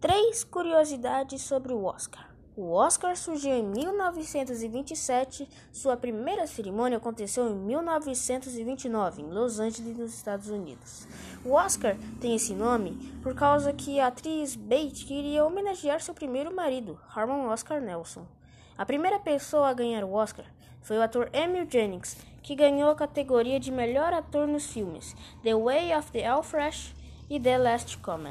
Três curiosidades sobre o Oscar. O Oscar surgiu em 1927. Sua primeira cerimônia aconteceu em 1929, em Los Angeles, nos Estados Unidos. O Oscar tem esse nome por causa que a atriz Bate queria homenagear seu primeiro marido, Harmon Oscar Nelson. A primeira pessoa a ganhar o Oscar foi o ator Emil Jennings, que ganhou a categoria de melhor ator nos filmes The Way of the Elfresh e The Last Command.